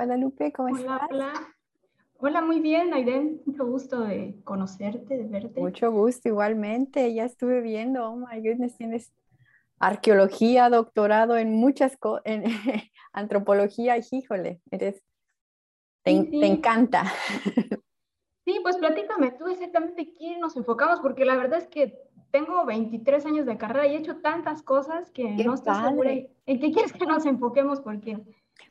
Hola, Guadalupe, ¿cómo estás? Hola, hola, muy bien, Aiden. Mucho gusto de conocerte, de verte. Mucho gusto, igualmente. Ya estuve viendo, oh my goodness, tienes arqueología, doctorado en muchas cosas, en antropología, híjole, eres, te, te encanta. Sí, pues platícame tú exactamente quién nos enfocamos, porque la verdad es que tengo 23 años de carrera y he hecho tantas cosas que no estoy segura en qué quieres que nos enfoquemos, porque...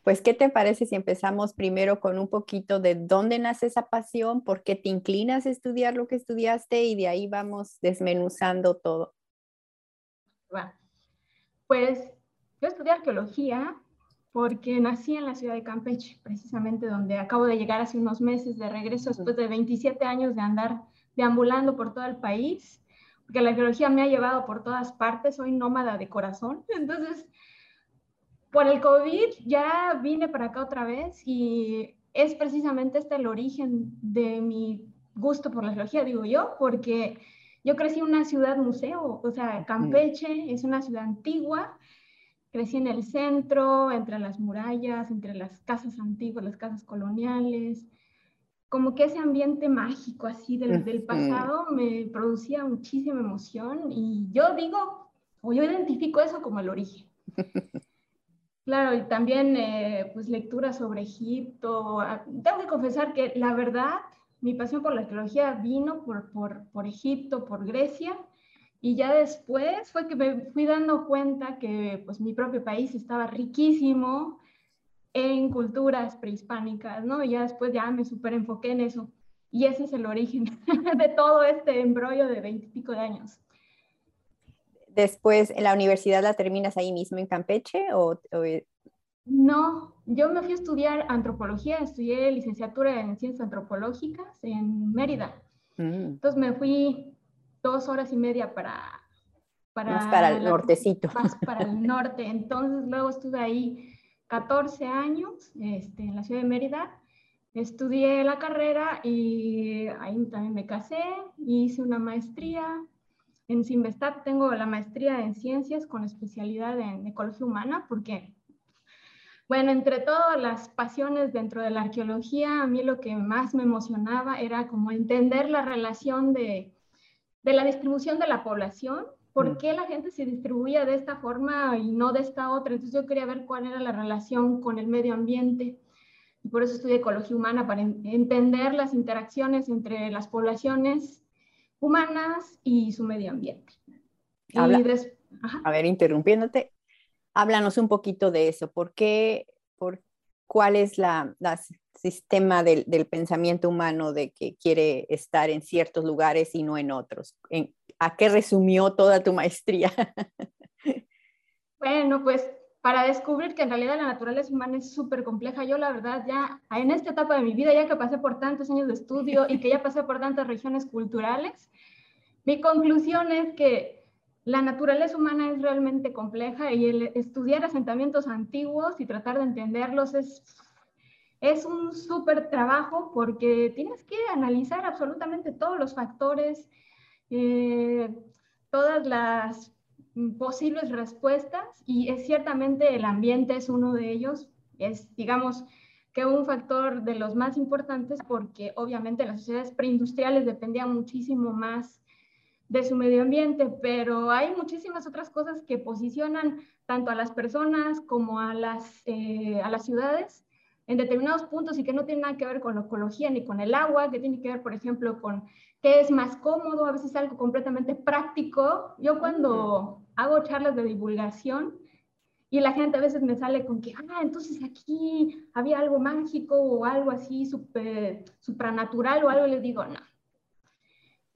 Pues, ¿qué te parece si empezamos primero con un poquito de dónde nace esa pasión, por qué te inclinas a estudiar lo que estudiaste y de ahí vamos desmenuzando todo? Bueno, pues yo estudié arqueología porque nací en la ciudad de Campeche, precisamente donde acabo de llegar hace unos meses de regreso después de 27 años de andar deambulando por todo el país, porque la arqueología me ha llevado por todas partes, soy nómada de corazón, entonces por el COVID ya vine para acá otra vez y es precisamente este el origen de mi gusto por la arqueología, digo yo, porque yo crecí en una ciudad museo, o sea, Campeche es una ciudad antigua, crecí en el centro, entre las murallas, entre las casas antiguas, las casas coloniales, como que ese ambiente mágico así del, del pasado me producía muchísima emoción y yo digo, o yo identifico eso como el origen. Claro, y también eh, pues lectura sobre Egipto. Ah, tengo que confesar que la verdad, mi pasión por la arqueología vino por, por, por Egipto, por Grecia, y ya después fue que me fui dando cuenta que pues mi propio país estaba riquísimo en culturas prehispánicas, ¿no? Y ya después ya me super enfoqué en eso. Y ese es el origen de todo este embrollo de veintipico de años. Después, ¿en la universidad la terminas ahí mismo en Campeche o, e No, yo me fui a estudiar antropología, estudié licenciatura en ciencias antropológicas en Mérida. Mm. Entonces me fui dos horas y media para... para más para el nortecito. Más para el norte. Entonces luego estuve ahí 14 años este, en la ciudad de Mérida. Estudié la carrera y ahí también me casé, hice una maestría. En Simvestat tengo la maestría en ciencias con especialidad en ecología humana porque, bueno, entre todas las pasiones dentro de la arqueología, a mí lo que más me emocionaba era como entender la relación de, de la distribución de la población ¿Por mm. qué la gente se distribuía de esta forma y no de esta otra? Entonces yo quería ver cuál era la relación con el medio ambiente. Y por eso estudié ecología humana, para entender las interacciones entre las poblaciones humanas y su medio ambiente. a ver, interrumpiéndote, háblanos un poquito de eso. ¿Por qué, por, cuál es la, sistema del, del, pensamiento humano de que quiere estar en ciertos lugares y no en otros? En, ¿A qué resumió toda tu maestría? Bueno, pues para descubrir que en realidad la naturaleza humana es súper compleja, yo la verdad ya en esta etapa de mi vida, ya que pasé por tantos años de estudio y que ya pasé por tantas regiones culturales, mi conclusión es que la naturaleza humana es realmente compleja y el estudiar asentamientos antiguos y tratar de entenderlos es, es un súper trabajo porque tienes que analizar absolutamente todos los factores, eh, todas las posibles respuestas y es ciertamente el ambiente es uno de ellos. Es, digamos, que un factor de los más importantes porque obviamente las sociedades preindustriales dependían muchísimo más de su medio ambiente, pero hay muchísimas otras cosas que posicionan tanto a las personas como a las, eh, a las ciudades en determinados puntos y que no tienen nada que ver con la ecología ni con el agua, que tiene que ver, por ejemplo, con qué es más cómodo, a veces algo completamente práctico. Yo cuando hago charlas de divulgación y la gente a veces me sale con que, ah, entonces aquí había algo mágico o algo así super, supranatural o algo, les digo, no.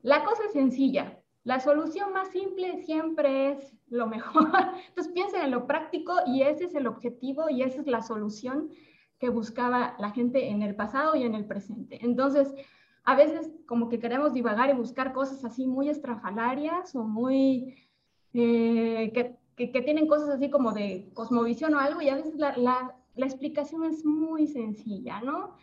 La cosa es sencilla. La solución más simple siempre es lo mejor. Entonces piensen en lo práctico y ese es el objetivo y esa es la solución que buscaba la gente en el pasado y en el presente. Entonces, a veces como que queremos divagar y buscar cosas así muy estrafalarias o muy, eh, que, que, tienen cosas así como de cosmovisión o algo, y a veces la, la, la explicación es muy sencilla, ¿no?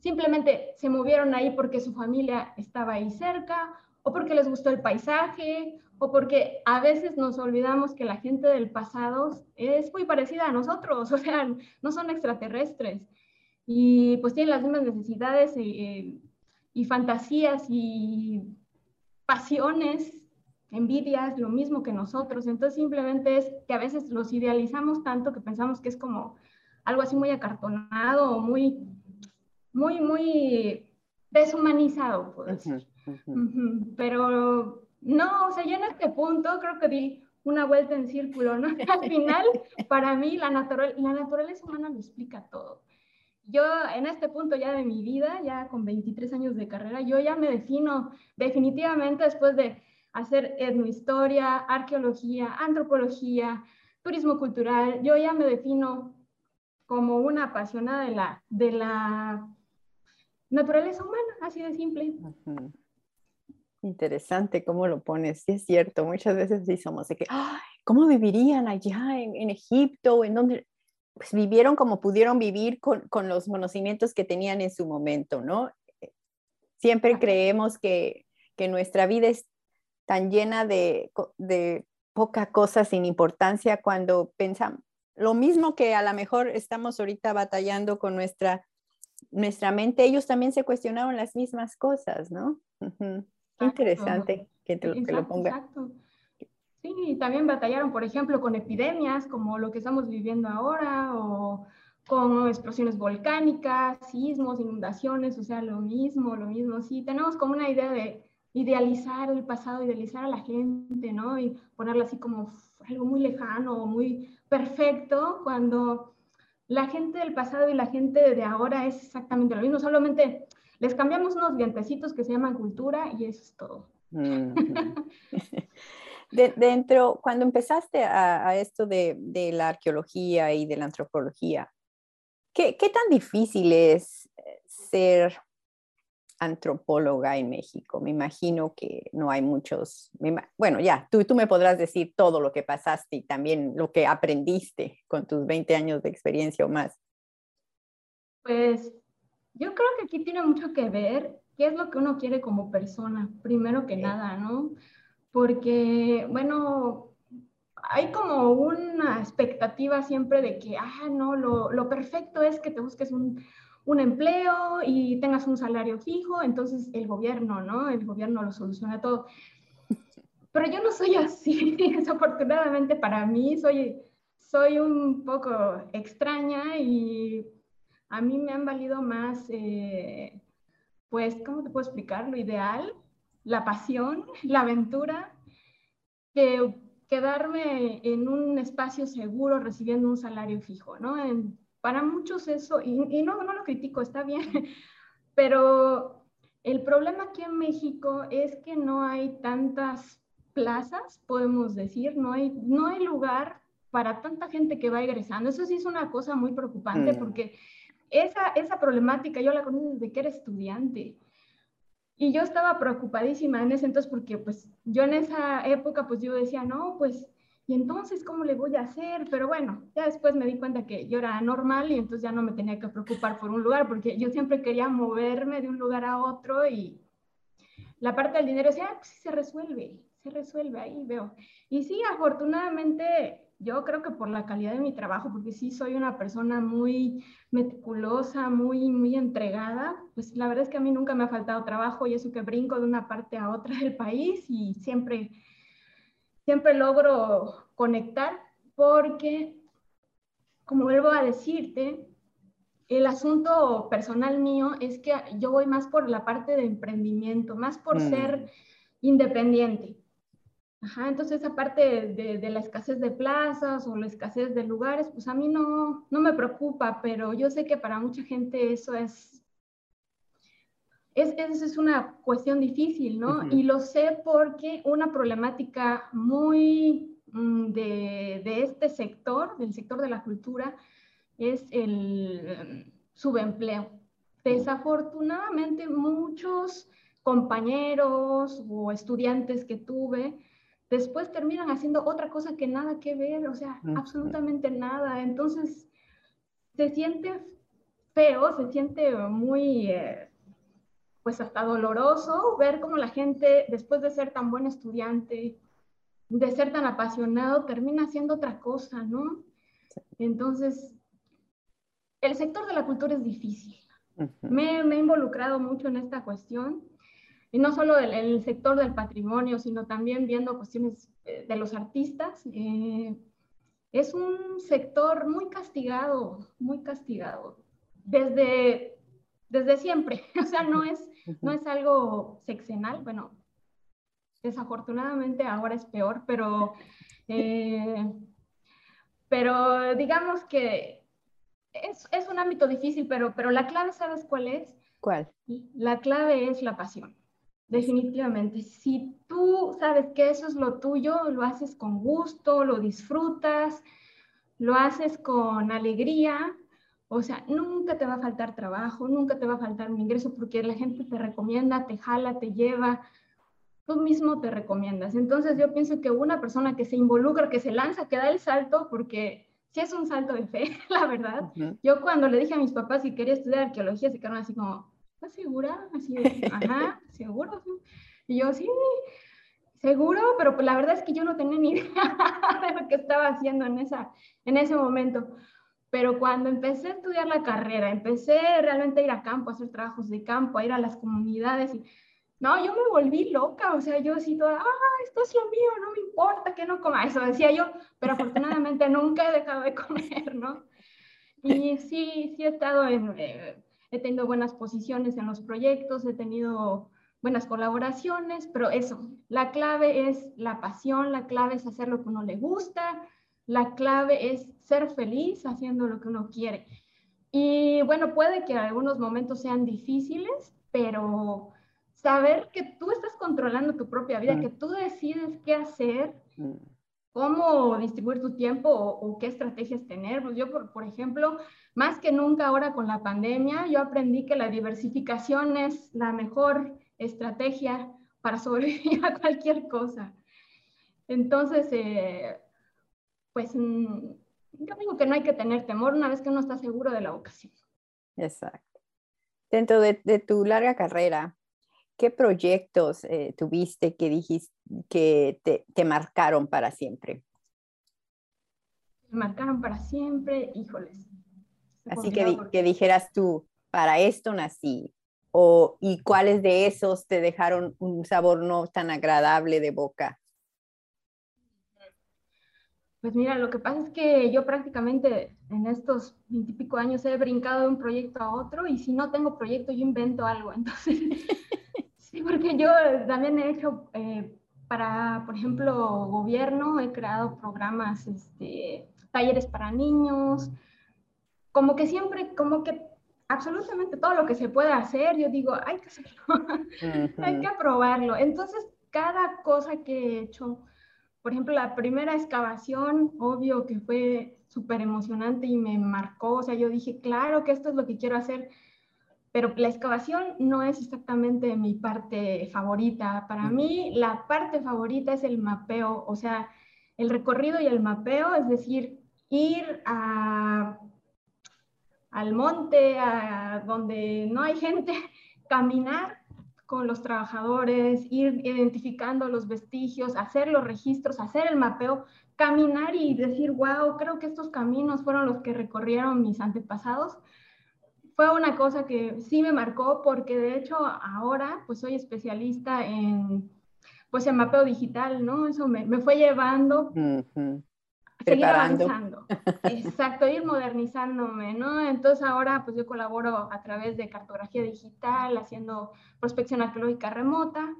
Simplemente se movieron ahí porque su familia estaba ahí cerca, o porque les gustó el paisaje, o porque a veces nos olvidamos que la gente del pasado es muy parecida a nosotros, o sea, no son extraterrestres y pues tienen las mismas necesidades y, y fantasías y pasiones, envidias, lo mismo que nosotros. Entonces simplemente es que a veces los idealizamos tanto que pensamos que es como algo así muy acartonado o muy, muy, muy deshumanizado. Pero no, o sea, yo en este punto creo que di una vuelta en círculo, ¿no? Al final, para mí, la, natural, la naturaleza humana lo explica todo. Yo en este punto ya de mi vida, ya con 23 años de carrera, yo ya me defino definitivamente después de hacer etnohistoria, arqueología, antropología, turismo cultural, yo ya me defino como una apasionada de la, de la naturaleza humana, así de simple. Interesante cómo lo pones, sí es cierto, muchas veces sí somos de que, ¿cómo vivirían allá en, en Egipto? ¿En donde Pues vivieron como pudieron vivir con, con, los conocimientos que tenían en su momento, ¿no? Siempre creemos que, que nuestra vida es tan llena de, de poca cosa sin importancia cuando pensamos, lo mismo que a lo mejor estamos ahorita batallando con nuestra, nuestra mente, ellos también se cuestionaron las mismas cosas, ¿no? interesante que te, lo ponga. Exacto. Sí, también batallaron, por ejemplo, con epidemias como lo que estamos viviendo ahora o con explosiones volcánicas, sismos, inundaciones, o sea, lo mismo, lo mismo. Sí, tenemos como una idea de idealizar el pasado, idealizar a la gente, ¿no? Y ponerla así como algo muy lejano, muy perfecto, cuando la gente del pasado y la gente de ahora es exactamente lo mismo, solamente les cambiamos unos dientecitos que se llaman cultura y eso es todo. de, dentro, cuando empezaste a, a esto de, de, la arqueología y de la antropología, ¿qué, qué tan difícil es ser antropóloga en México. Me imagino que no hay muchos, bueno, ya, tú, tú me podrás decir todo lo que pasaste y también lo que aprendiste con tus 20 años de experiencia o más. Pues yo creo que aquí tiene mucho que ver qué es lo que uno quiere como persona, primero que nada, ¿no? Porque, bueno, hay como una expectativa siempre de que, ah, no, lo, lo perfecto es que te busques un, un empleo y tengas un salario fijo, entonces el gobierno, ¿no? El gobierno lo soluciona todo. Pero yo no soy así, desafortunadamente para mí soy, soy un poco extraña y a mí me han valido más, eh, pues, ¿cómo te puedo explicar? Lo ideal, la pasión, la aventura, que quedarme en un espacio seguro recibiendo un salario fijo, ¿no? En, para muchos eso, y, no, no lo critico, está bien, pero el problema aquí en México es que no hay tantas plazas, podemos decir, no hay, no hay lugar para tanta gente que va egresando. Eso sí es una cosa muy preocupante mm. porque esa, esa problemática yo la conozco desde que era estudiante. Y yo estaba preocupadísima en ese entonces porque pues yo en esa época pues yo decía, no, pues y entonces, ¿cómo le voy a hacer? Pero bueno, ya después me di cuenta que yo era normal y entonces ya no me tenía que preocupar por un lugar, porque yo siempre quería moverme de un lugar a otro y la parte del dinero ah, pues sí se resuelve, se resuelve, ahí veo. Y sí, afortunadamente, yo creo que por la calidad de mi trabajo, porque sí soy una persona muy meticulosa, muy, muy entregada, pues la verdad es que a mí nunca me ha faltado trabajo y eso que brinco de una parte a otra del país y siempre siempre logro conectar porque, como vuelvo a decirte, el asunto personal mío es que yo voy más por la parte de emprendimiento, más por mm. ser independiente. Ajá, entonces esa parte de, de, la escasez de plazas o la escasez de lugares, pues a mí no, no me preocupa, pero yo sé que para mucha gente eso es es, es, una cuestión difícil, ¿no? Y lo sé porque una problemática muy mm, de, de, este sector, del sector de la cultura, es el subempleo. Desafortunadamente, muchos compañeros o estudiantes que tuve, después terminan haciendo otra cosa que nada que ver, o sea, absolutamente nada. Entonces, se siente feo, se siente muy... Eh, pues hasta doloroso ver cómo la gente, después de ser tan buen estudiante, de ser tan apasionado termina siendo otra cosa, ¿no? Entonces, el sector de la cultura es difícil. me, he involucrado mucho en esta cuestión, y no solo en el, sector del patrimonio, sino también viendo cuestiones eh, de los artistas. Eh, es un sector muy castigado, muy castigado, desde, desde siempre. O sea, no es, no es algo sexenal, bueno, desafortunadamente ahora es peor, pero, eh, pero digamos que es, es, un ámbito difícil, pero, pero la clave, ¿sabes cuál es? ¿Cuál? La clave es la pasión, definitivamente. Si tú sabes que eso es lo tuyo, lo haces con gusto, lo disfrutas, lo haces con alegría, o sea, nunca te va a faltar trabajo, nunca te va a faltar un ingreso porque la gente te recomienda, te jala, te lleva, tú mismo te recomiendas. Entonces yo pienso que una persona que se involucra, que se lanza, que da el salto, porque si es un salto de fe, la verdad. Yo cuando le dije a mis papás que quería estudiar arqueología, se quedaron así como, ¿estás segura? Así de, ajá, seguro. Y yo, sí, seguro, pero pues la verdad es que yo no tenía ni idea de lo que estaba haciendo en, esa, en ese momento. Pero cuando empecé a estudiar la carrera, empecé realmente a ir a campo, a hacer trabajos de campo, a ir a las comunidades y no, yo me volví loca, o sea, yo así toda, ah, esto es lo mío, no me importa que no coma, eso decía yo, pero afortunadamente nunca he dejado de comer, ¿no? Y sí, sí he estado en, eh, he tenido buenas posiciones en los proyectos, he tenido buenas colaboraciones, pero eso, la clave es la pasión, la clave es hacer lo que uno le gusta, la clave es ser feliz haciendo lo que uno quiere. Y bueno, puede que algunos momentos sean difíciles, pero saber que tú estás controlando tu propia vida, mm. que tú decides qué hacer, mm. cómo distribuir tu tiempo o, qué estrategias tener. Pues yo, por, por, ejemplo, más que nunca ahora con la pandemia, yo aprendí que la diversificación es la mejor estrategia para sobrevivir a cualquier cosa. Entonces, eh, pues yo digo que no hay que tener temor una vez que uno está seguro de la vocación. Exacto. Dentro de, de tu larga carrera, ¿qué proyectos eh, tuviste que dijiste que te, marcaron para siempre? Me marcaron para siempre, híjoles. Así que, que dijeras tú, para esto nací, o, y cuáles de esos te dejaron un sabor no tan agradable de boca. Pues mira, lo que pasa es que yo prácticamente en estos veintipico años he brincado de un proyecto a otro y si no tengo proyecto yo invento algo. Entonces, Sí, porque yo también he hecho eh, para, por ejemplo, gobierno, he creado programas, este, talleres para niños, como que siempre, como que absolutamente todo lo que se puede hacer, yo digo, hay que hacerlo, hay que aprobarlo. Entonces, cada cosa que he hecho, por ejemplo, la primera excavación, obvio que fue súper emocionante y me marcó, o sea, yo dije, claro que esto es lo que quiero hacer pero la excavación no es exactamente mi parte favorita. Para mí, la parte favorita es el mapeo, o sea, el recorrido y el mapeo, es decir, ir a, al monte, a donde no hay gente, caminar con los trabajadores, ir identificando los vestigios, hacer los registros, hacer el mapeo, caminar y decir, wow, creo que estos caminos fueron los que recorrieron mis antepasados fue una cosa que sí me marcó porque de hecho ahora pues soy especialista en pues en mapeo digital, ¿no? Eso me, me fue llevando a seguir avanzando. Exacto, ir modernizándome, ¿no? Entonces ahora pues yo colaboro a través de cartografía digital, haciendo prospección arqueológica remota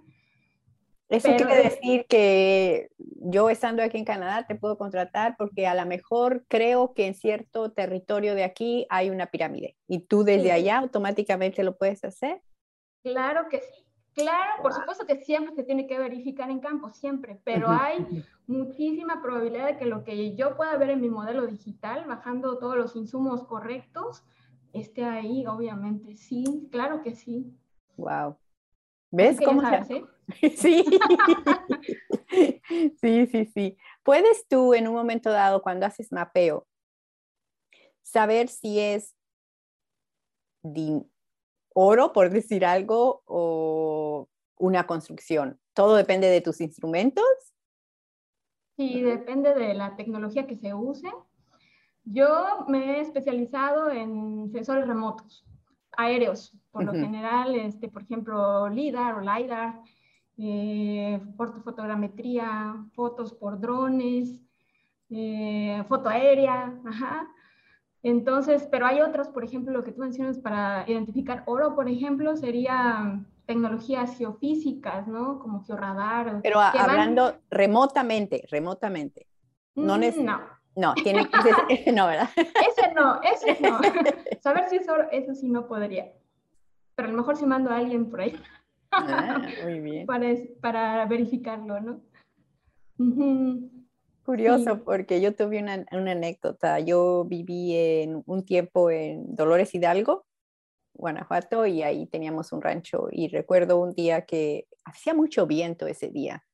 eso quiere decir que yo estando aquí en Canadá te puedo contratar porque a lo mejor creo que en cierto territorio de aquí hay una pirámide y tú desde allá automáticamente lo puedes hacer. Claro que sí. Claro, por supuesto que siempre se tiene que verificar en campo, siempre, pero hay muchísima probabilidad de que lo que yo pueda ver en mi modelo digital, bajando todos los insumos correctos, esté ahí, obviamente. Sí, claro que sí. Wow. ¿Ves cómo se hace? Sí. sí, sí, sí. Puedes tú en un momento dado, cuando haces mapeo, saber si es oro, por decir algo, o una construcción. Todo depende de tus instrumentos. Sí, depende de la tecnología que se use. Yo me he especializado en sensores remotos, aéreos, por lo general, este, por ejemplo, LIDAR o LIDAR, eh, fotogrametría, fotos por drones, eh, foto aérea, ajá. Entonces, pero hay otros, por ejemplo, lo que tú mencionas para identificar oro, por ejemplo, sería tecnologías geofísicas, ¿no? Como georradar. Pero hablando remotamente, remotamente. No, mm, no. No, tiene que ese, no, ¿verdad? Ese no, ese no. Saber si es oro, eso sí no podría. Pero a lo mejor si mando a alguien por ahí. Ah, muy bien. Para, para verificarlo, ¿no? Curioso, porque yo tuve una, anécdota. Yo viví en un tiempo en Dolores Hidalgo, Guanajuato, y ahí teníamos un rancho. Y recuerdo un día que hacía mucho viento ese día.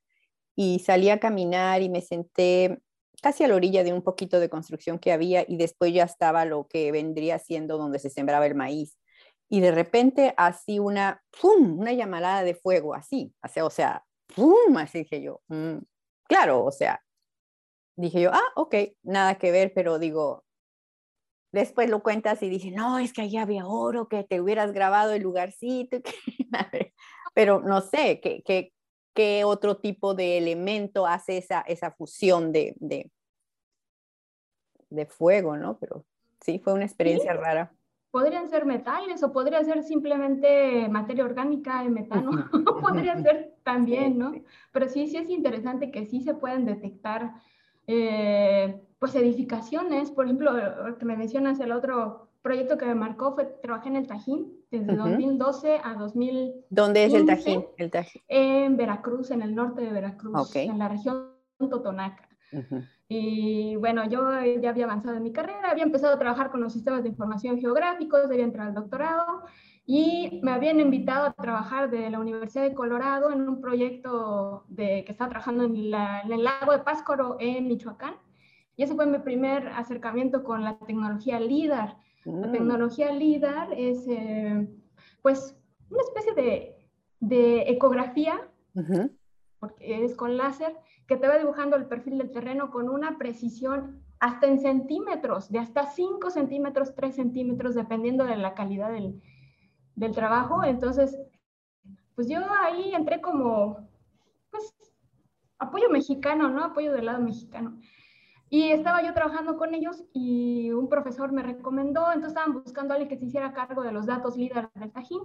Y salí a caminar y me senté casi a la orilla de un poquito de construcción que había y después ya estaba lo que vendría siendo donde se sembraba el maíz. Y de repente así una, ¡pum!, una llamarada de fuego, así, o sea, ¡pum!, así dije yo, mm, claro, o sea, dije yo, ah, ok, nada que ver, pero digo, después lo cuentas y dije, no, es que allí había oro, que te hubieras grabado el lugarcito, pero no sé, ¿qué, qué, qué otro tipo de elemento hace esa, esa fusión de, de, de, fuego, ¿no? Pero sí, fue una experiencia rara. Podrían ser metales o podría ser simplemente materia orgánica de metano, podría ser también, ¿no? Pero sí, sí es interesante que sí se pueden detectar eh, pues edificaciones, por ejemplo, que me mencionas el otro proyecto que me marcó fue, trabajé en el Tajín desde 2012 a 2000. ¿Dónde es el Tajín? el En Veracruz, en el norte de Veracruz, en la región Totonaca. Y bueno, yo ya había avanzado en mi carrera, había empezado a trabajar con los sistemas de información geográficos, había entrado al doctorado y me habían invitado a trabajar de la Universidad de Colorado en un proyecto de, que estaba trabajando en, en el lago de Páscoro en Michoacán. Y ese fue mi primer acercamiento con la tecnología LIDAR la mm. tecnología LIDAR es, eh, pues, una especie de, de ecografía, porque es con láser, que te va dibujando el perfil del terreno con una precisión hasta en centímetros, de hasta 5 centímetros, 3 centímetros, dependiendo de la calidad del, del trabajo. Entonces, pues yo ahí entré como, pues, apoyo mexicano, ¿no? Apoyo del lado mexicano. Y estaba yo trabajando con ellos y un profesor me recomendó, entonces estaban buscando a alguien que se hiciera cargo de los datos líder del Tajín.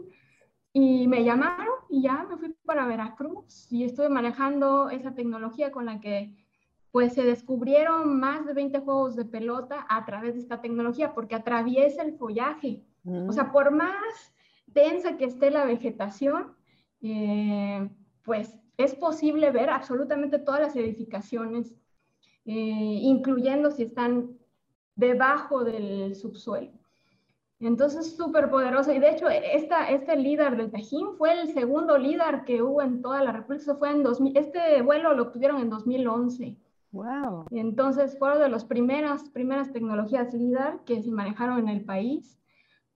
Y me llamaron y ya me fui para Veracruz y estuve manejando esa tecnología con la que pues se descubrieron más de 20 juegos de pelota a través de esta tecnología porque atraviesa el follaje. O sea, mm. por más densa que esté la vegetación, eh, pues es posible ver absolutamente todas las edificaciones eh, incluyendo si están debajo del subsuelo. Entonces, súper poderoso. Y de hecho, esta, este líder del Tajín fue el segundo líder que hubo en toda la República. fue en 2000, este vuelo lo obtuvieron en 2011. Wow. Entonces, fueron de las primeras, primeras tecnologías líder que se manejaron en el país.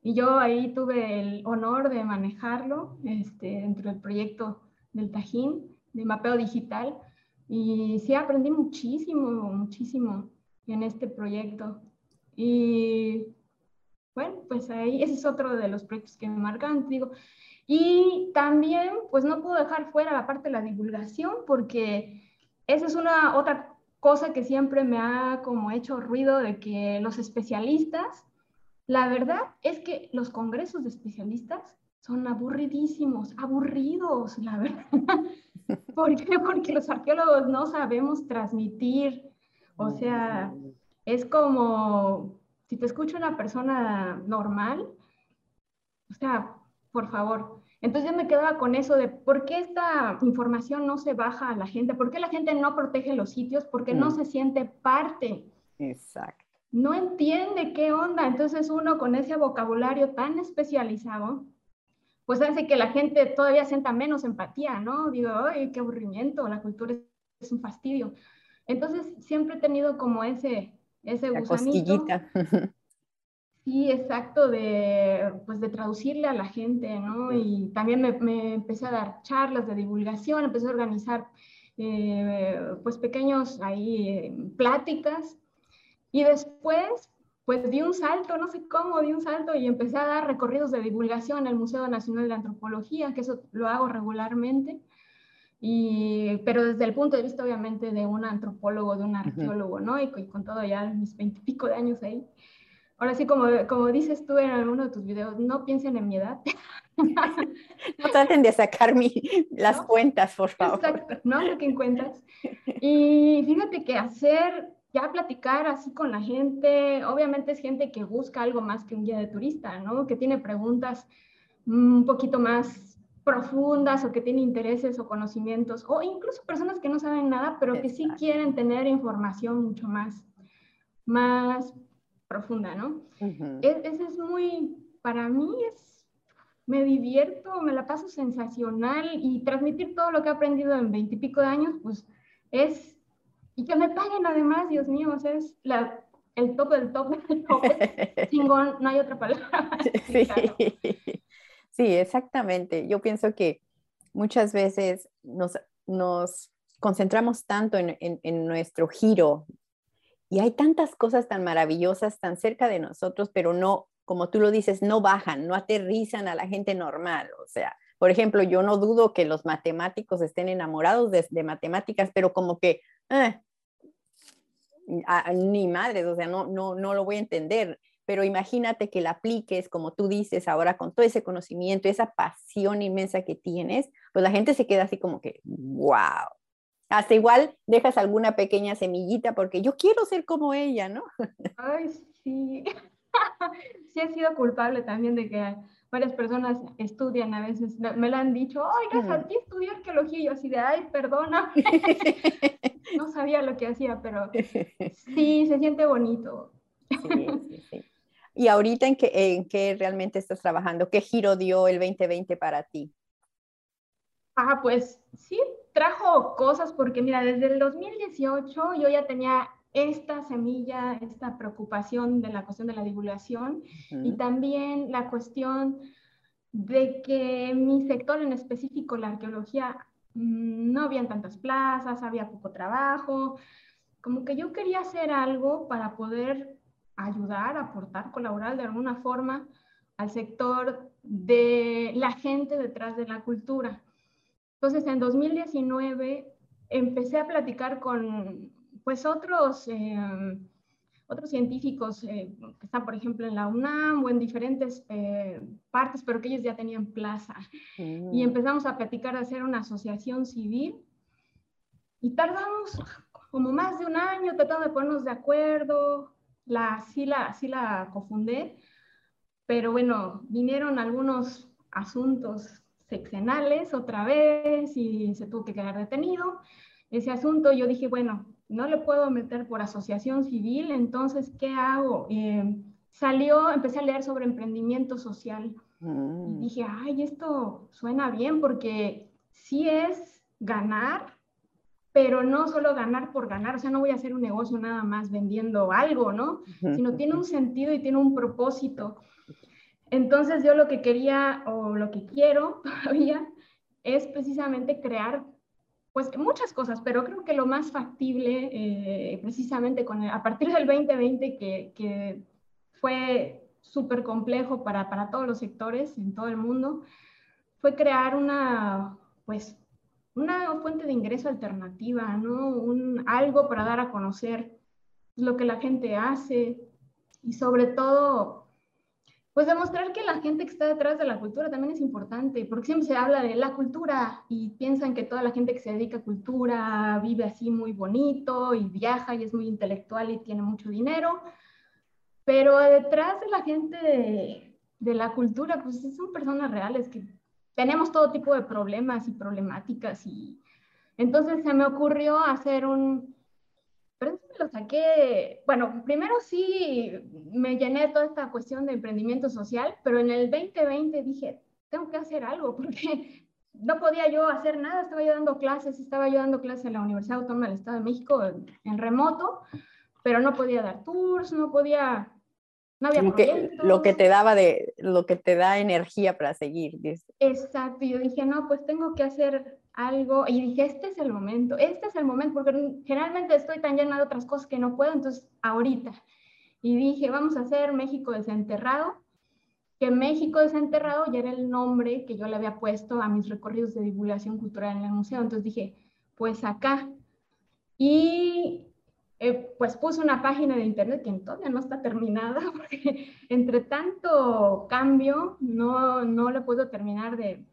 Y yo ahí tuve el honor de manejarlo este, dentro del proyecto del Tajín, de mapeo digital. Y sí, aprendí muchísimo, muchísimo en este proyecto. Y bueno, pues ahí, ese es otro de los proyectos que me marcan, digo. Y también, pues no puedo dejar fuera la parte de la divulgación, porque esa es una otra cosa que siempre me ha como hecho ruido de que los especialistas, la verdad es que los congresos de especialistas son aburridísimos, aburridos, la verdad. ¿Por qué? Porque los arqueólogos no sabemos transmitir. O sea, es como si te escucha una persona normal, o sea, por favor. Entonces yo me quedaba con eso de por qué esta información no se baja a la gente, por qué la gente no protege los sitios, porque no mm. se siente parte. Exacto. No entiende qué onda. Entonces uno con ese vocabulario tan especializado, pues hace que la gente todavía sienta menos empatía, ¿no? Digo, ay, qué aburrimiento, la cultura es un fastidio. Entonces, siempre he tenido como ese, ese gusanito. Sí, exacto, de, pues de traducirle a la gente, ¿no? Y también me, me, empecé a dar charlas de divulgación, empecé a organizar eh, pues pequeños ahí eh, pláticas y después pues di un salto, no sé cómo, di un salto y empecé a dar recorridos de divulgación el Museo Nacional de Antropología, que eso lo hago regularmente, y, pero desde el punto de vista obviamente de un antropólogo, de un arqueólogo, ¿no? Y, con todo ya mis veintipico de años ahí. Ahora sí, como, como dices tú en alguno de tus videos, no piensen en mi edad. no traten de sacar mi, las cuentas, por favor. Exacto, no saquen cuentas. Y fíjate que hacer ya platicar así con la gente, obviamente es gente que busca algo más que un guía de turista, ¿no? Que tiene preguntas un poquito más profundas o que tiene intereses o conocimientos, o incluso personas que no saben nada, pero que sí quieren tener información mucho más, más profunda, ¿no? Ese es muy, para mí es, me divierto, me la paso sensacional y transmitir todo lo que he aprendido en veintipico de años, pues es y que me paguen además, Dios mío, o sea, es la, el top del top del top. Chingón, no hay otra palabra. Sí. exactamente. Yo pienso que muchas veces nos, nos concentramos tanto en, en, en, nuestro giro y hay tantas cosas tan maravillosas tan cerca de nosotros, pero no, como tú lo dices, no bajan, no aterrizan a la gente normal. O sea, por ejemplo, yo no dudo que los matemáticos estén enamorados de, de matemáticas, pero como que eh, ni madres, o sea, no, no, no lo voy a entender. Pero imagínate que la apliques, como tú dices, ahora con todo ese conocimiento, esa pasión inmensa que tienes, pues la gente se queda así como que, wow. Hasta igual dejas alguna pequeña semillita porque yo quiero ser como ella, ¿no? Ay, sí. sí he sido culpable también de que varias personas estudian a veces, me lo han dicho, oiga, salí a estudiar arqueología, y yo así de, ay, perdona, no sabía lo que hacía, pero sí, se siente bonito. ¿Y ahorita en qué, en qué realmente estás trabajando? ¿Qué giro dio el 2020 para ti? Ah, pues sí, trajo cosas porque mira, desde el 2018 yo ya tenía esta semilla, esta preocupación de la cuestión de la divulgación y también la cuestión de que mi sector en específico, la arqueología, mm, no habían tantas plazas, había poco trabajo, como que yo quería hacer algo para poder ayudar, aportar, colaborar de alguna forma al sector de la gente detrás de la cultura. Entonces, en 2019 empecé a platicar con pues otros, eh, otros científicos eh, que están, por ejemplo, en la UNAM o en diferentes eh, partes, pero que ellos ya tenían plaza. Y mm. empezamos a platicar de hacer una asociación civil y tardamos como más de un año tratando de ponernos de acuerdo. La, sí, la, sí la cofundé, pero bueno, vinieron algunos asuntos seccionales otra vez y se tuvo que quedar detenido ese asunto. Yo dije, bueno, no le puedo meter por asociación civil, entonces, ¿qué hago? Eh, salió, empecé a leer sobre emprendimiento social. Y mm. dije, ay, esto suena bien porque sí es ganar, pero no solo ganar por ganar, o sea, no voy a hacer un negocio nada más vendiendo algo, ¿no? Sino tiene un sentido y tiene un propósito. Entonces yo lo que quería o lo que quiero todavía es precisamente crear pues muchas cosas, pero creo que lo más factible, eh, precisamente con a partir del 2020, que, que fue súper complejo para, para, todos los sectores en todo el mundo, fue crear una, pues, una fuente de ingreso alternativa, ¿no? Un, algo para dar a conocer lo que la gente hace y sobre todo pues demostrar que la gente que está detrás de la cultura también es importante, porque siempre se habla de la cultura y piensan que toda la gente que se dedica a cultura vive así muy bonito y viaja y es muy intelectual y tiene mucho dinero, pero detrás de la gente de, de la cultura, pues son personas reales que tenemos todo tipo de problemas y problemáticas y entonces se me ocurrió hacer un, pero eso me lo saqué, bueno, primero sí me llené toda esta cuestión de emprendimiento social, pero en el 2020 dije, tengo que hacer algo, porque no podía yo hacer nada, estaba yo dando clases, estaba yo dando clases en la Universidad Autónoma del Estado de México en, remoto, pero no podía dar tours, no podía, no había lo que, lo que te daba de, lo que te da energía para seguir. Exacto, yo dije, no, pues tengo que hacer algo y dije, este es el momento, este es el momento, porque generalmente estoy tan llena de otras cosas que no puedo, entonces ahorita. Y dije, vamos a hacer México desenterrado, que México desenterrado ya era el nombre que yo le había puesto a mis recorridos de divulgación cultural en el museo, entonces dije, pues acá. Y eh, pues puse una página de internet que todavía no está terminada, porque entre tanto cambio no, no le puedo terminar de,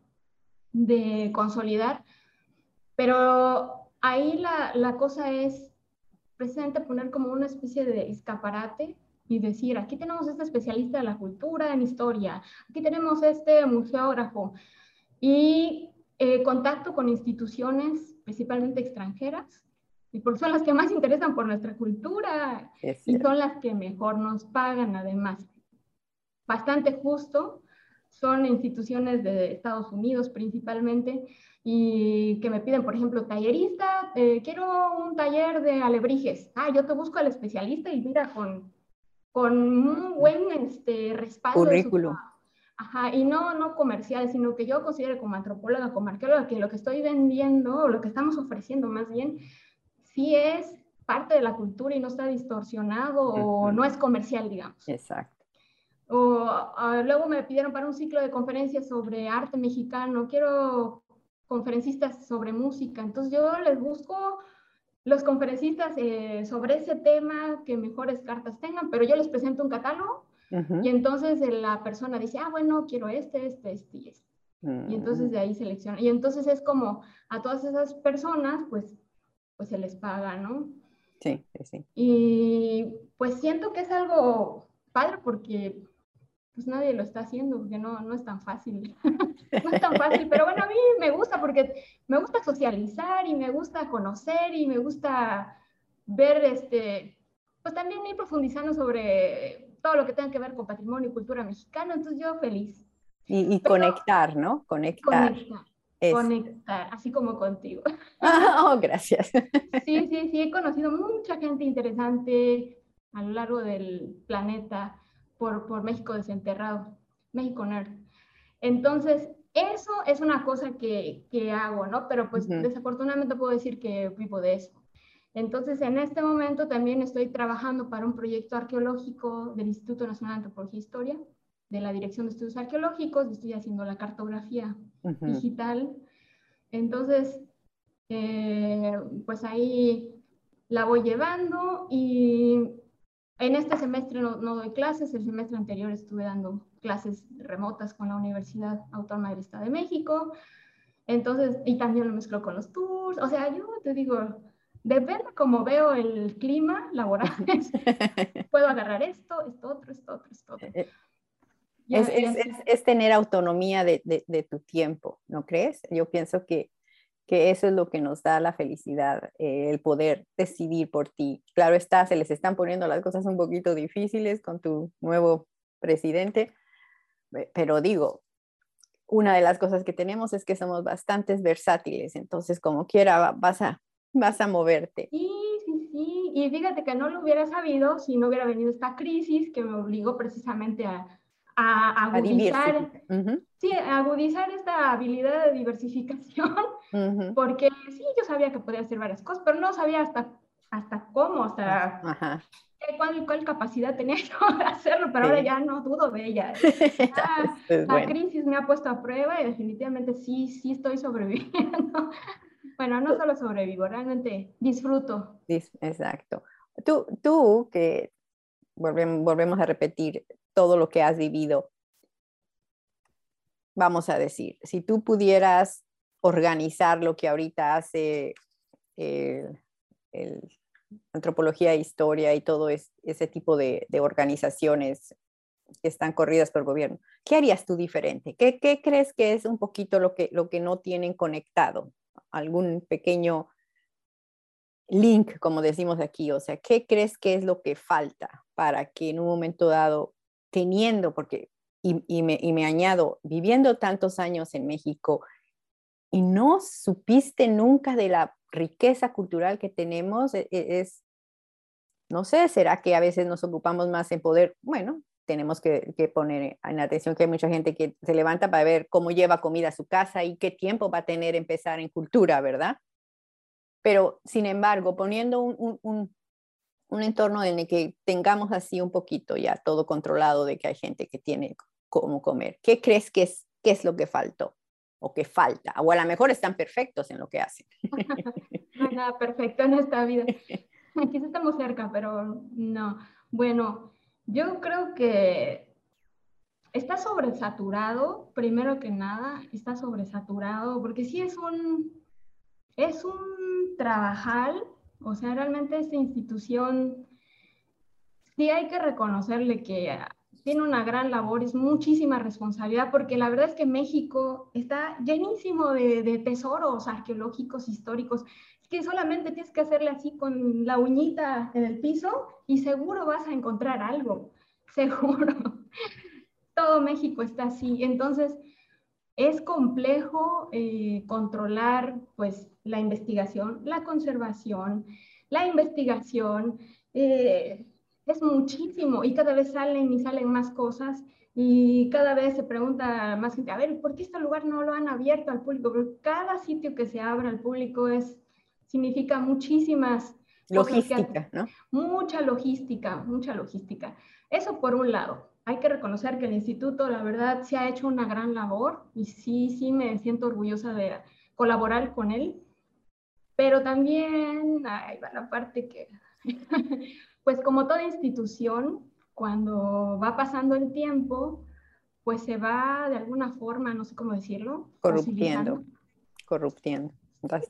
de consolidar, pero ahí la, la cosa es precisamente poner como una especie de escaparate y decir, aquí tenemos este especialista de la cultura en historia, aquí tenemos este museógrafo y eh, contacto con instituciones principalmente extranjeras y porque son las que más interesan por nuestra cultura y son las que mejor nos pagan además. Bastante justo, son instituciones de Estados Unidos principalmente y que me piden, por ejemplo, tallerista, eh, quiero un taller de alebrijes. Ah, yo te busco al especialista y mira, con, con un buen este, respaldo. Currículum. Ajá, y no, no comercial, sino que yo considero como antropóloga, como arqueóloga, que lo que estoy vendiendo, o lo que estamos ofreciendo más bien, sí es parte de la cultura y no está distorsionado o no es comercial, digamos. Exacto. O ah, luego me pidieron para un ciclo de conferencias sobre arte mexicano, quiero conferencistas sobre música, entonces yo les busco los conferencistas eh, sobre ese tema que mejores cartas tengan, pero yo les presento un catálogo y entonces la persona dice, ah, bueno, quiero este, este, este y este. Y entonces mm. de ahí selecciona. Y entonces es como a todas esas personas, pues, pues se les paga, ¿no? Sí, sí. Y pues siento que es algo padre porque pues nadie lo está haciendo, porque no, no es tan fácil. no es tan fácil, pero bueno, a mí me gusta porque me gusta socializar y me gusta conocer y me gusta ver, este, pues también ir profundizando sobre todo lo que tenga que ver con patrimonio y cultura mexicana, entonces yo feliz. Y, conectar, ¿no? Conectar. Conectar. Conectar, así como contigo. oh, gracias. sí, sí, sí, he conocido mucha gente interesante a lo largo del planeta por, por México desenterrado, México Nerd. Entonces, eso es una cosa que, que hago, ¿no? Pero pues desafortunadamente puedo decir que vivo de eso. Entonces, en este momento también estoy trabajando para un proyecto arqueológico del Instituto Nacional de Antropología e Historia, de la Dirección de Estudios Arqueológicos, estoy haciendo la cartografía digital. Entonces, eh, pues ahí la voy llevando y en este semestre no, doy clases, el semestre anterior estuve dando clases remotas con la Universidad Autónoma del Estado de México. Entonces, y también lo mezclo con los tours. O sea, yo te digo, depende cómo veo el clima laboral. Puedo agarrar esto, esto otro, esto otro, esto otro. Eh, es, es, tener autonomía de, de, tu tiempo, ¿no crees? Yo pienso que que eso es lo que nos da la felicidad, eh, el poder decidir por ti. Claro está, se les están poniendo las cosas un poquito difíciles con tu nuevo presidente, pero digo, una de las cosas que tenemos es que somos bastantes versátiles, entonces como quiera vas a, vas a moverte. Sí, sí, sí, y fíjate que no lo hubiera sabido si no hubiera venido esta crisis que me obligó precisamente a, a agudizar, sí, agudizar esta habilidad de diversificación, porque sí, yo sabía que podía hacer varias cosas, pero no sabía hasta, hasta cómo, hasta cuál, cuál, capacidad tenía yo de hacerlo, pero ahora ya no dudo de ella. Ah, la crisis me ha puesto a prueba y definitivamente sí, sí estoy sobreviviendo. bueno, no solo sobrevivo, realmente disfruto. Exacto. Tú, tú que volvemos, a repetir, todo lo que has vivido. Vamos a decir, si tú pudieras organizar lo que ahorita hace el, antropología e historia y todo ese tipo de, organizaciones que están corridas por el gobierno, ¿qué harías tú diferente? ¿Qué, crees que es un poquito lo que, lo que no tienen conectado? ¿Algún pequeño link, como decimos aquí? O sea, ¿qué crees que es lo que falta para que en un momento dado teniendo, porque, y, me, añado, viviendo tantos años en México y no supiste nunca de la riqueza cultural que tenemos, e, e, es, no sé, será que a veces nos ocupamos más en poder, bueno, tenemos que, poner en atención que hay mucha gente que se levanta para ver cómo lleva comida a su casa y qué tiempo va a tener empezar en cultura, ¿verdad? Pero, sin embargo, poniendo un, entorno en el que tengamos así un poquito ya todo controlado de que hay gente que tiene cómo comer, ¿qué crees que es, qué es lo que faltó o que falta? O a lo mejor están perfectos en lo que hacen. no nada perfecto en esta vida. Aquí estamos cerca, pero no. Bueno, yo creo que está sobresaturado, primero que nada, está sobresaturado, porque sí es un, es un trabajar, o sea, realmente esta institución, sí hay que reconocerle que tiene una gran labor, es muchísima responsabilidad, porque la verdad es que México está llenísimo de, de tesoros arqueológicos, históricos, que solamente tienes que hacerle así con la uñita en el piso y seguro vas a encontrar algo, seguro. Todo México está así. Entonces, es complejo eh, controlar pues la investigación, la conservación, la investigación. Eh, es muchísimo y cada vez salen y salen más cosas y cada vez se pregunta más gente, a ver, ¿por qué este lugar no lo han abierto al público? Porque cada sitio que se abra al público es significa muchísimas logística, ¿no? Mucha logística, mucha logística. Eso por un lado. Hay que reconocer que el instituto, la verdad, se ha hecho una gran labor y sí, sí me siento orgullosa de colaborar con él. Pero también, ahí va la parte que, pues como toda institución, cuando va pasando el tiempo, pues se va de alguna forma, no sé cómo decirlo. Corruptiendo. Corruptiendo.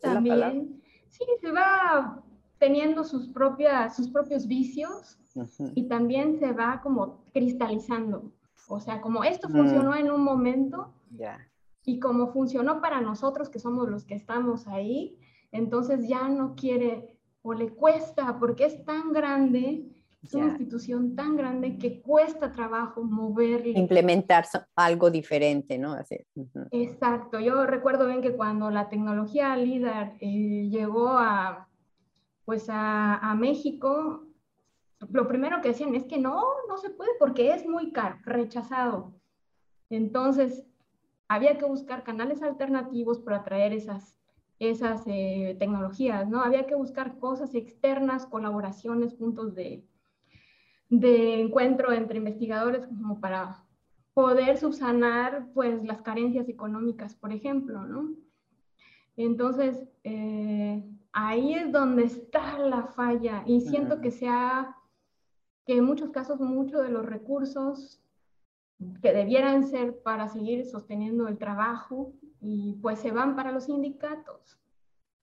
También, sí, se va teniendo sus, propias, sus propios vicios y también se va como cristalizando. O sea, como esto mm. funcionó en un momento y como funcionó para nosotros que somos los que estamos ahí, entonces ya no quiere o le cuesta porque es tan grande, es una institución tan grande que cuesta trabajo moverle. Implementar algo diferente, ¿no? Exacto. Yo recuerdo bien que cuando la tecnología líder eh, llegó a, pues a, México, lo primero que decían es que no, no se puede porque es muy caro, rechazado. Entonces, había que buscar canales alternativos para atraer esas, esas eh, tecnologías, ¿no? Había que buscar cosas externas, colaboraciones, puntos de, de encuentro entre investigadores como para poder subsanar, pues, las carencias económicas, por ejemplo, ¿no? Entonces, eh, ahí es donde está la falla y siento que sea que en muchos casos muchos de los recursos que debieran ser para seguir sosteniendo el trabajo y pues se van para los sindicatos.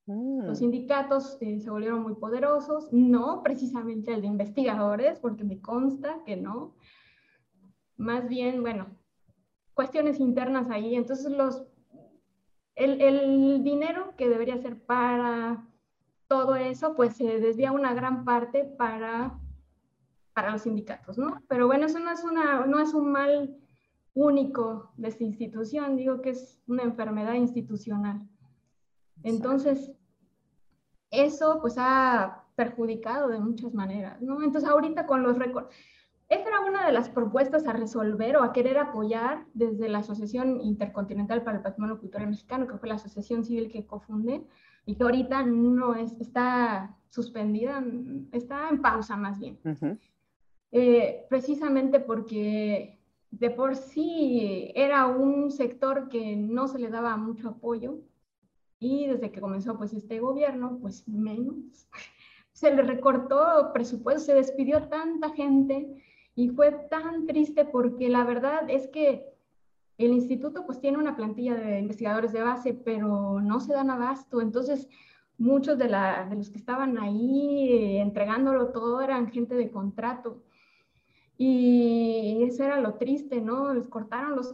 Los mm. sindicatos eh, se volvieron muy poderosos, no precisamente el de investigadores, porque me consta que no. Más bien, bueno, cuestiones internas ahí. Entonces, los, el, el dinero que debería ser para todo eso, pues se desvía una gran parte para, para los sindicatos, ¿no? Pero bueno, eso no es, una, no es un mal único de esta institución, digo que es una enfermedad institucional. Entonces, eso pues ha perjudicado de muchas maneras, ¿no? Entonces, ahorita con los récords, esta era una de las propuestas a resolver o a querer apoyar desde la Asociación Intercontinental para el Patrimonio Cultural Mexicano, que fue la asociación civil que cofundé, y que ahorita no es, está suspendida, está en pausa más bien. Eh, precisamente porque de por sí era un sector que no se le daba mucho apoyo y desde que comenzó pues este gobierno, pues menos. Se le recortó presupuesto, se despidió tanta gente y fue tan triste porque la verdad es que el instituto pues tiene una plantilla de investigadores de base, pero no se dan abasto. Entonces, muchos de, los que estaban ahí eh, entregándolo todo eran gente de contrato. Y eso era lo triste, ¿no? Les cortaron los,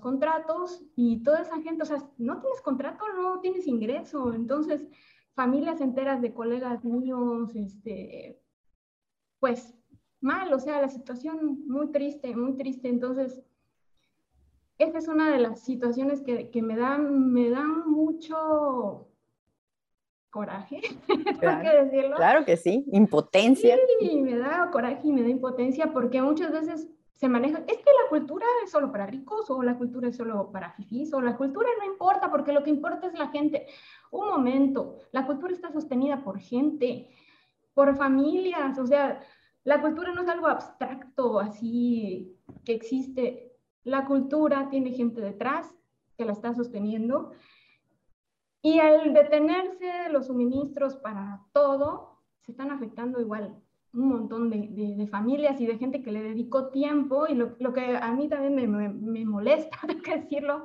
contratos y toda esa gente, o sea, no tienes contrato, no tienes ingreso. Entonces, familias enteras de colegas míos, este, pues mal, o sea, la situación muy triste, muy triste. Entonces, esa es una de las situaciones que, que me, dan, me dan mucho coraje, claro, que decirlo. Claro que sí, impotencia. Sí, me da coraje y me da impotencia porque muchas veces se maneja, es que la cultura es solo para ricos o la cultura es solo para fifís o la cultura no importa porque lo que importa es la gente. Un momento, la cultura está sostenida por gente, por familias, o sea, la cultura no es algo abstracto así que existe. La cultura tiene gente detrás que la está sosteniendo y al detenerse los suministros para todo, se están afectando igual un montón de, familias y de gente que le dedicó tiempo y lo, que a mí también me, molesta, tengo que decirlo,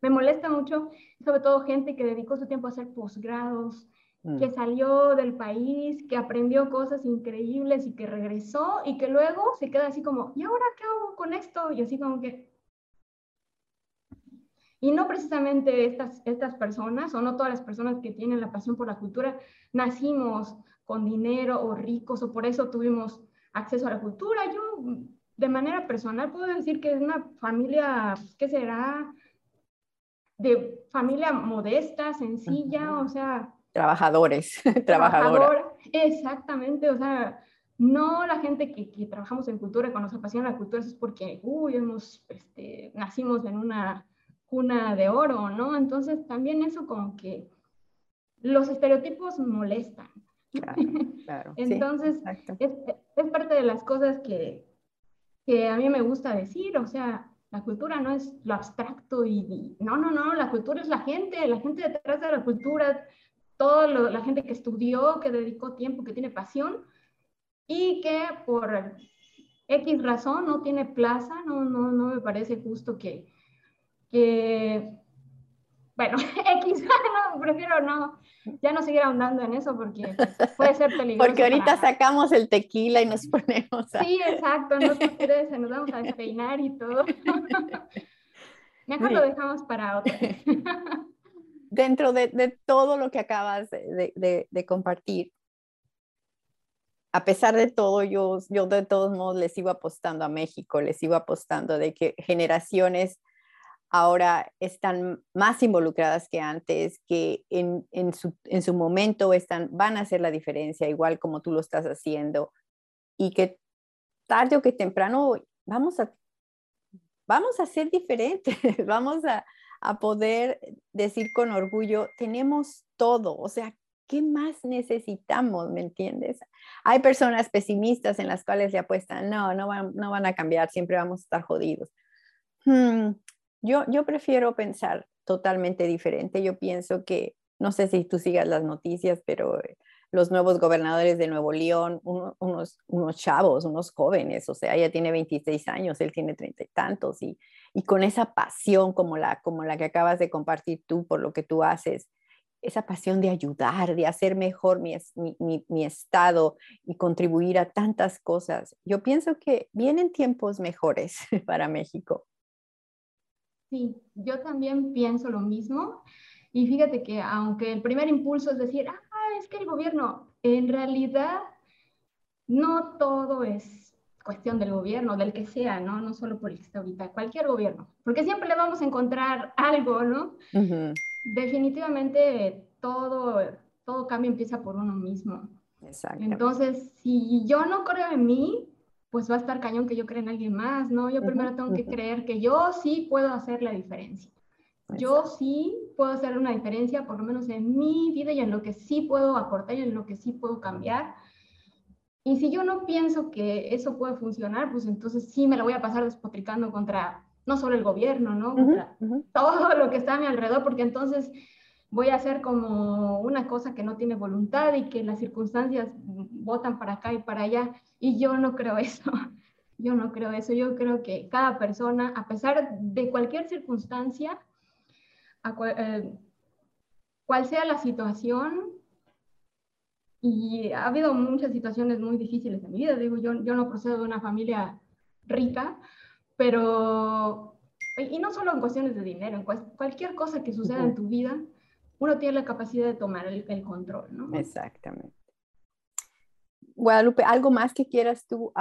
me molesta mucho, sobre todo gente que dedicó su tiempo a hacer posgrados, mm. que salió del país, que aprendió cosas increíbles y que regresó y que luego se queda así como, ¿y ahora qué hago con esto? Y así como que... Y no precisamente estas, estas personas, o no todas las personas que tienen la pasión por la cultura, nacimos con dinero o ricos o por eso tuvimos acceso a la cultura. Yo de manera personal puedo decir que es una familia, ¿qué será? De familia modesta, sencilla, o sea... Trabajadores, trabajadora. Exactamente, o sea, no la gente que, que, trabajamos en cultura, cuando nos apasiona la cultura, es porque, uy, hemos, este, nacimos en una cuna de oro, ¿no? Entonces también eso como que los estereotipos molestan. Entonces, es, es, parte de las cosas que, que, a mí me gusta decir, o sea, la cultura no es lo abstracto y, no, no, no, la cultura es la gente, la gente detrás de la cultura, toda la gente que estudió, que dedicó tiempo, que tiene pasión y que por X razón no tiene plaza, no, no, no me parece justo que, que bueno, X, no, prefiero no, ya no seguir ahondando en eso porque puede ser peligroso. Porque ahorita sacamos el tequila y nos ponemos a... Sí, exacto, no se nos vamos a despeinar y todo. Mejor lo dejamos para otro. Dentro de, de, todo lo que acabas de, de, de, compartir, a pesar de todo, yo, yo de todos modos les sigo apostando a México, les sigo apostando de que generaciones ahora están más involucradas que antes, que en, en, su, en, su, momento están, van a hacer la diferencia, igual como tú lo estás haciendo, y que tarde o que temprano vamos a, vamos a ser diferentes, vamos a, a poder decir con orgullo, tenemos todo, o sea, ¿qué más necesitamos? ¿Me entiendes? Hay personas pesimistas en las cuales le apuestan, no, no van, no van a cambiar, siempre vamos a estar jodidos. Hmm, yo, yo prefiero pensar totalmente diferente. Yo pienso que, no sé si tú sigas las noticias, pero eh, los nuevos gobernadores de Nuevo León, unos, unos chavos, unos jóvenes, o sea, ella tiene 26 años, él tiene treinta y tantos, y, y con esa pasión como la, como la que acabas de compartir tú por lo que tú haces, esa pasión de ayudar, de hacer mejor mi, mi, mi, estado y contribuir a tantas cosas. Yo pienso que vienen tiempos mejores para México. Sí, yo también pienso lo mismo. Y fíjate que aunque el primer impulso es decir, ah, es que el gobierno, en realidad no todo es cuestión del gobierno, del que sea, ¿no? No solo por el que está ahorita, cualquier gobierno, porque siempre le vamos a encontrar algo, ¿no? Definitivamente todo, todo cambio empieza por uno mismo. Entonces, si yo no creo en mí, pues va a estar cañón que yo crea en alguien más, ¿no? Yo primero tengo que creer que yo sí puedo hacer la diferencia. Yo sí puedo hacer una diferencia, por lo menos en mi vida y en lo que sí puedo aportar y en lo que sí puedo cambiar. Y si yo no pienso que eso puede funcionar, pues entonces sí me la voy a pasar despotricando contra no solo el gobierno, ¿no? Contra todo lo que está a mi alrededor, porque entonces voy a hacer como una cosa que no tiene voluntad y que las circunstancias votan para acá y para allá. Y yo no creo eso. Yo no creo eso. Yo creo que cada persona, a pesar de cualquier circunstancia, eh, cual, sea la situación, y ha habido muchas situaciones muy difíciles en mi vida. Digo, yo, yo no procedo de una familia rica, pero, y no solo en cuestiones de dinero, en cualquier cosa que suceda en tu vida, uno tiene la capacidad de tomar el, el control, ¿no? Exactamente. Guadalupe, ¿algo más que quieras tú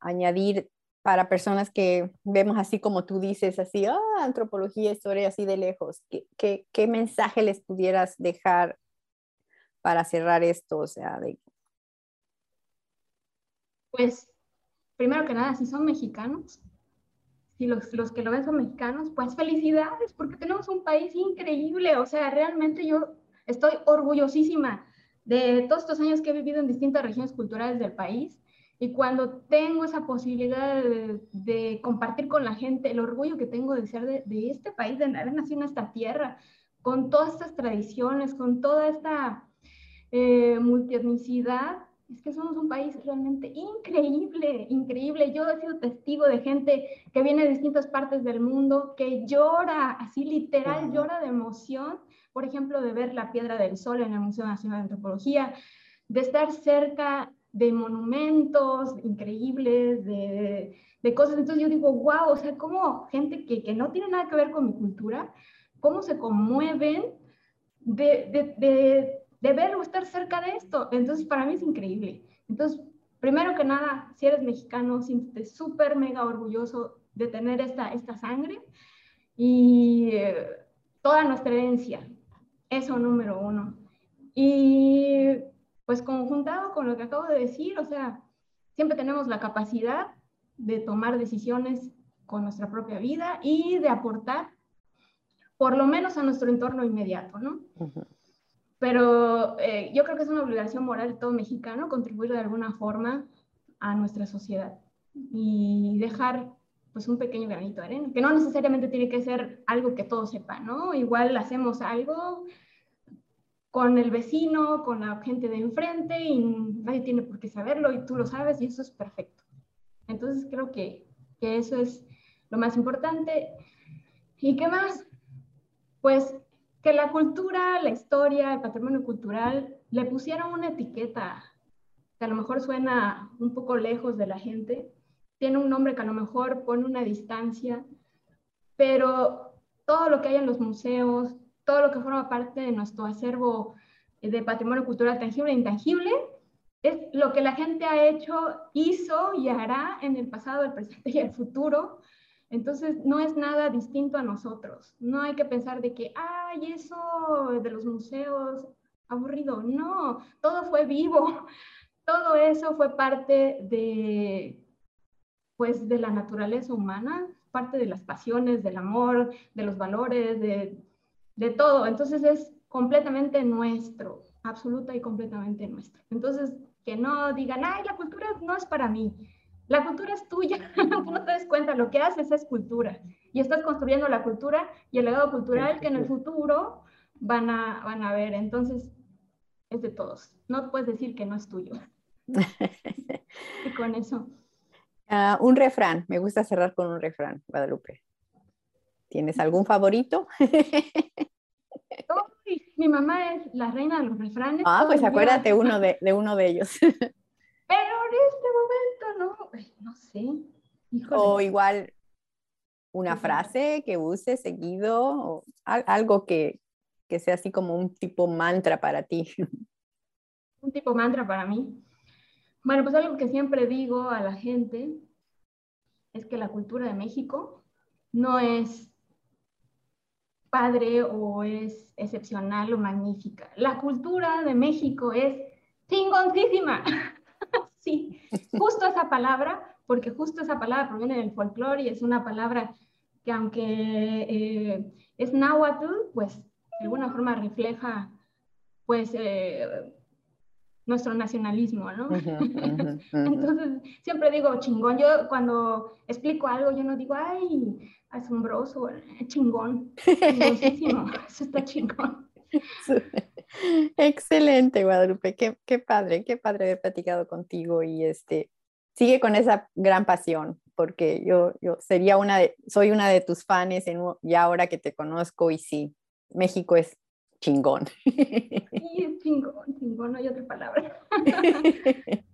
añadir para personas que vemos así como tú dices, así, ah, antropología, historia, así de lejos? ¿Qué, qué, mensaje les pudieras dejar para cerrar esto? O sea, de... Pues primero que nada, si son mexicanos, si los, los que lo ven son mexicanos, pues felicidades, porque tenemos un país increíble. O sea, realmente yo estoy orgullosísima de todos estos años que he vivido en distintas regiones culturales del país. Y cuando tengo esa posibilidad de, compartir con la gente el orgullo que tengo de ser de, de, este país, de haber nacido en esta tierra, con todas estas tradiciones, con toda esta eh, multietnicidad, es que somos un país realmente increíble, increíble. Yo he sido testigo de gente que viene de distintas partes del mundo, que llora, así literal, llora de emoción, por ejemplo, de ver la Piedra del Sol en el Museo Nacional de Antropología, de estar cerca de monumentos increíbles, de, de cosas. Entonces yo digo, wow, o sea, como gente que, que, no tiene nada que ver con mi cultura, cómo se conmueven de, de, de de ver o estar cerca de esto. Entonces, para mí es increíble. Entonces, primero que nada, si eres mexicano, siéntete súper mega orgulloso de tener esta, esta sangre y eh, toda nuestra herencia. Eso número uno. Y pues conjuntado con lo que acabo de decir, o sea, siempre tenemos la capacidad de tomar decisiones con nuestra propia vida y de aportar por lo menos a nuestro entorno inmediato, ¿no? Pero eh, yo creo que es una obligación moral de todo mexicano contribuir de alguna forma a nuestra sociedad y dejar pues un pequeño granito de arena, que no necesariamente tiene que ser algo que todos sepan, ¿no? Igual hacemos algo con el vecino, con la gente de enfrente y nadie tiene por qué saberlo y tú lo sabes y eso es perfecto. Entonces creo que, que eso es lo más importante. ¿Y qué más? Pues que la cultura, la historia, el patrimonio cultural le pusieron una etiqueta que a lo mejor suena un poco lejos de la gente, tiene un nombre que a lo mejor pone una distancia, pero todo lo que hay en los museos, todo lo que forma parte de nuestro acervo de patrimonio cultural tangible e intangible, es lo que la gente ha hecho, hizo y hará en el pasado, el presente y el futuro entonces, no es nada distinto a nosotros. No hay que pensar de que, ay, eso de los museos, aburrido. No, todo fue vivo. Todo eso fue parte de, pues, de la naturaleza humana, parte de las pasiones, del amor, de los valores, de, de todo. Entonces, es completamente nuestro, absoluta y completamente nuestro. Entonces, que no digan, ay, la cultura no es para mí. La cultura es tuya, tú no te das cuenta, lo que haces es cultura y estás construyendo la cultura y el legado cultural que en el futuro van a, van a ver. Entonces, es de todos. No puedes decir que no es tuyo. y con eso. Ah, un refrán, me gusta cerrar con un refrán, Guadalupe. ¿Tienes algún favorito? mi mamá es la reina de los refranes. Ah, pues acuérdate uno de, de uno de ellos. Pero en este momento no, no sé. O igual una frase que use seguido, o algo que, que sea así como un tipo mantra para ti. Un tipo mantra para mí. Bueno, pues algo que siempre digo a la gente es que la cultura de México no es padre o es excepcional o magnífica. La cultura de México es chingoncísima. sí, justo esa palabra, porque justo esa palabra proviene del folclore y es una palabra que aunque eh, es náhuatl, pues de alguna forma refleja pues eh, nuestro nacionalismo, ¿no? Entonces, siempre digo chingón. Yo cuando explico algo, yo no digo, ay, asombroso, chingón. Eso está chingón. Excelente, Guadalupe. Qué, qué, padre, qué padre haber platicado contigo y este, sigue con esa gran pasión, porque yo, yo sería una de, soy una de tus fans en, ya ahora que te conozco y sí, México es chingón. Sí, es chingón, chingón, no hay otra palabra.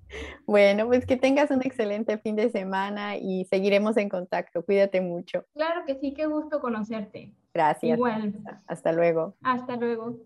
Bueno, pues que tengas un excelente fin de semana y seguiremos en contacto. Cuídate mucho. Claro que sí, qué gusto conocerte. Gracias. Igual. Hasta luego. Hasta luego.